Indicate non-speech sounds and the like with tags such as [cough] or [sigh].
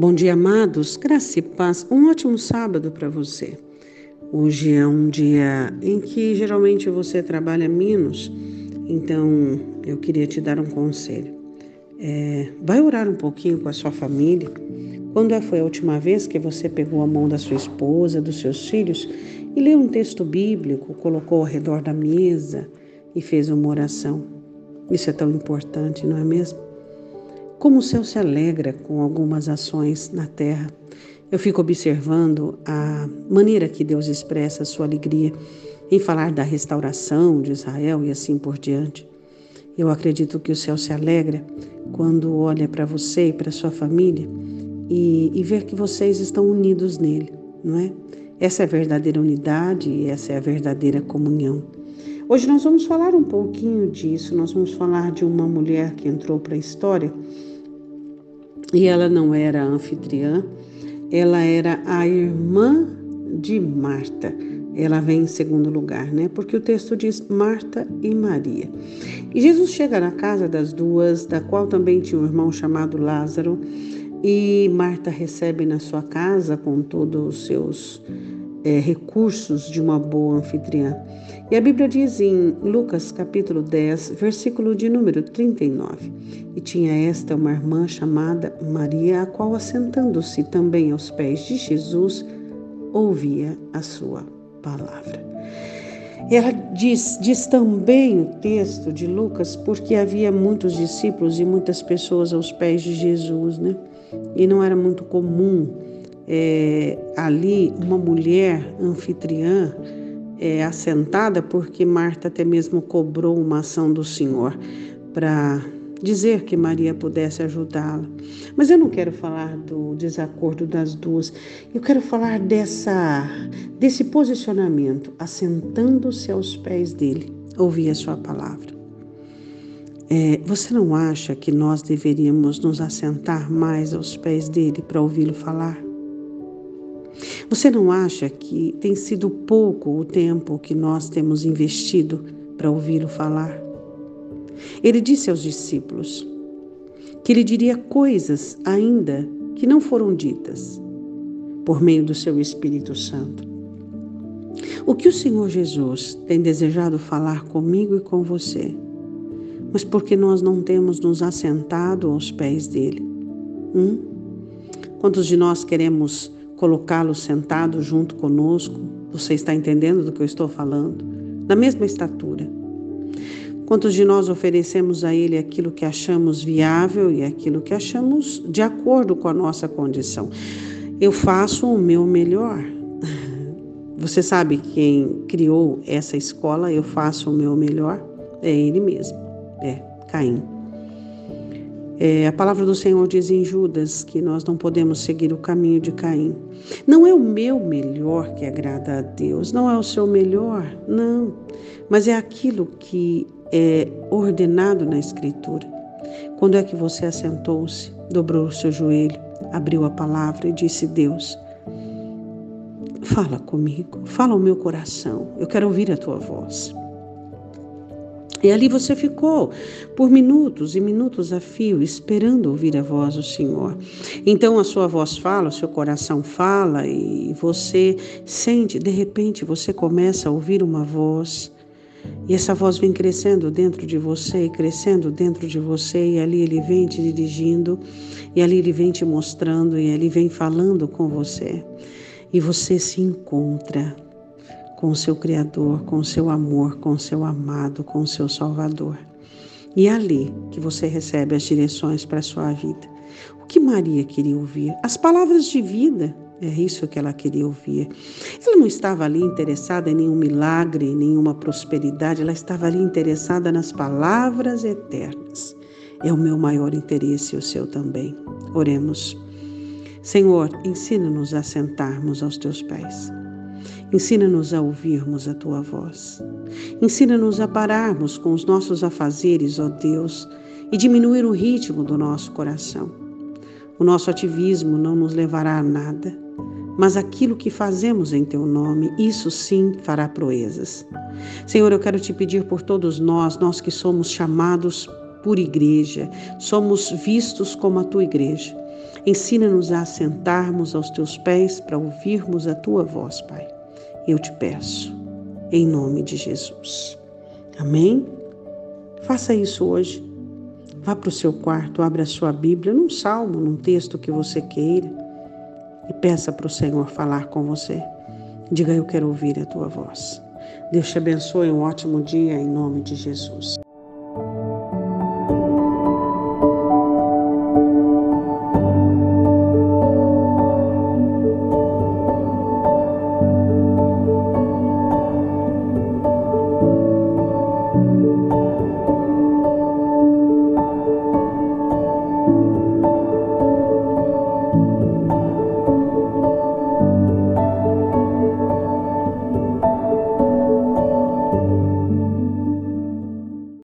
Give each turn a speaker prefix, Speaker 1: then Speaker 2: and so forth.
Speaker 1: Bom dia, amados. Graça e paz. Um ótimo sábado para você. Hoje é um dia em que geralmente você trabalha menos, então eu queria te dar um conselho. É, vai orar um pouquinho com a sua família. Quando é, foi a última vez que você pegou a mão da sua esposa, dos seus filhos e leu um texto bíblico, colocou ao redor da mesa e fez uma oração? Isso é tão importante, não é mesmo? Como o céu se alegra com algumas ações na terra. Eu fico observando a maneira que Deus expressa a sua alegria em falar da restauração de Israel e assim por diante. Eu acredito que o céu se alegra quando olha para você e para sua família e, e ver que vocês estão unidos nele, não é? Essa é a verdadeira unidade e essa é a verdadeira comunhão. Hoje nós vamos falar um pouquinho disso, nós vamos falar de uma mulher que entrou para a história e ela não era anfitriã, ela era a irmã de Marta. Ela vem em segundo lugar, né? Porque o texto diz Marta e Maria. E Jesus chega na casa das duas, da qual também tinha um irmão chamado Lázaro, e Marta recebe na sua casa com todos os seus é, recursos de uma boa anfitriã. E a Bíblia diz em Lucas capítulo 10, versículo de número 39: E tinha esta uma irmã chamada Maria, a qual, assentando-se também aos pés de Jesus, ouvia a sua palavra. Ela diz, diz também o texto de Lucas, porque havia muitos discípulos e muitas pessoas aos pés de Jesus, né? E não era muito comum é, ali uma mulher anfitriã é, assentada, porque Marta até mesmo cobrou uma ação do Senhor para dizer que Maria pudesse ajudá-la. Mas eu não quero falar do desacordo das duas. Eu quero falar dessa desse posicionamento, assentando-se aos pés dele, ouvir a sua palavra. É, você não acha que nós deveríamos nos assentar mais aos pés dele para ouvi-lo falar? Você não acha que tem sido pouco o tempo que nós temos investido para ouvi-lo falar? Ele disse aos discípulos que ele diria coisas ainda que não foram ditas por meio do seu Espírito Santo. O que o Senhor Jesus tem desejado falar comigo e com você, mas porque nós não temos nos assentado aos pés dele? Hum? Quantos de nós queremos colocá-lo sentado junto conosco. Você está entendendo do que eu estou falando? Na mesma estatura. Quantos de nós oferecemos a Ele aquilo que achamos viável e aquilo que achamos de acordo com a nossa condição? Eu faço o meu melhor. [laughs] Você sabe quem criou essa escola? Eu faço o meu melhor? É Ele mesmo. É Caim. É, a palavra do Senhor diz em Judas que nós não podemos seguir o caminho de Caim. Não é o meu melhor que agrada a Deus, não é o seu melhor, não, mas é aquilo que é ordenado na Escritura. Quando é que você assentou-se, dobrou o seu joelho, abriu a palavra e disse: Deus, fala comigo, fala ao meu coração, eu quero ouvir a tua voz. E ali você ficou por minutos e minutos a fio, esperando ouvir a voz do Senhor. Então a sua voz fala, o seu coração fala e você sente, de repente você começa a ouvir uma voz. E essa voz vem crescendo dentro de você, crescendo dentro de você, e ali ele vem te dirigindo, e ali ele vem te mostrando, e ali vem falando com você. E você se encontra com o seu Criador, com o seu amor, com o seu amado, com o seu Salvador. E é ali que você recebe as direções para a sua vida. O que Maria queria ouvir? As palavras de vida. É isso que ela queria ouvir. Ela não estava ali interessada em nenhum milagre, em nenhuma prosperidade, ela estava ali interessada nas palavras eternas. É o meu maior interesse e o seu também. Oremos. Senhor, ensina-nos a sentarmos aos teus pés. Ensina-nos a ouvirmos a tua voz. Ensina-nos a pararmos com os nossos afazeres, ó Deus, e diminuir o ritmo do nosso coração. O nosso ativismo não nos levará a nada, mas aquilo que fazemos em teu nome, isso sim fará proezas. Senhor, eu quero te pedir por todos nós, nós que somos chamados por igreja, somos vistos como a tua igreja. Ensina-nos a sentarmos aos teus pés para ouvirmos a tua voz, Pai. Eu te peço, em nome de Jesus. Amém? Faça isso hoje. Vá para o seu quarto, abra a sua Bíblia, num salmo, num texto que você queira, e peça para o Senhor falar com você. Diga, eu quero ouvir a tua voz. Deus te abençoe, um ótimo dia em nome de Jesus.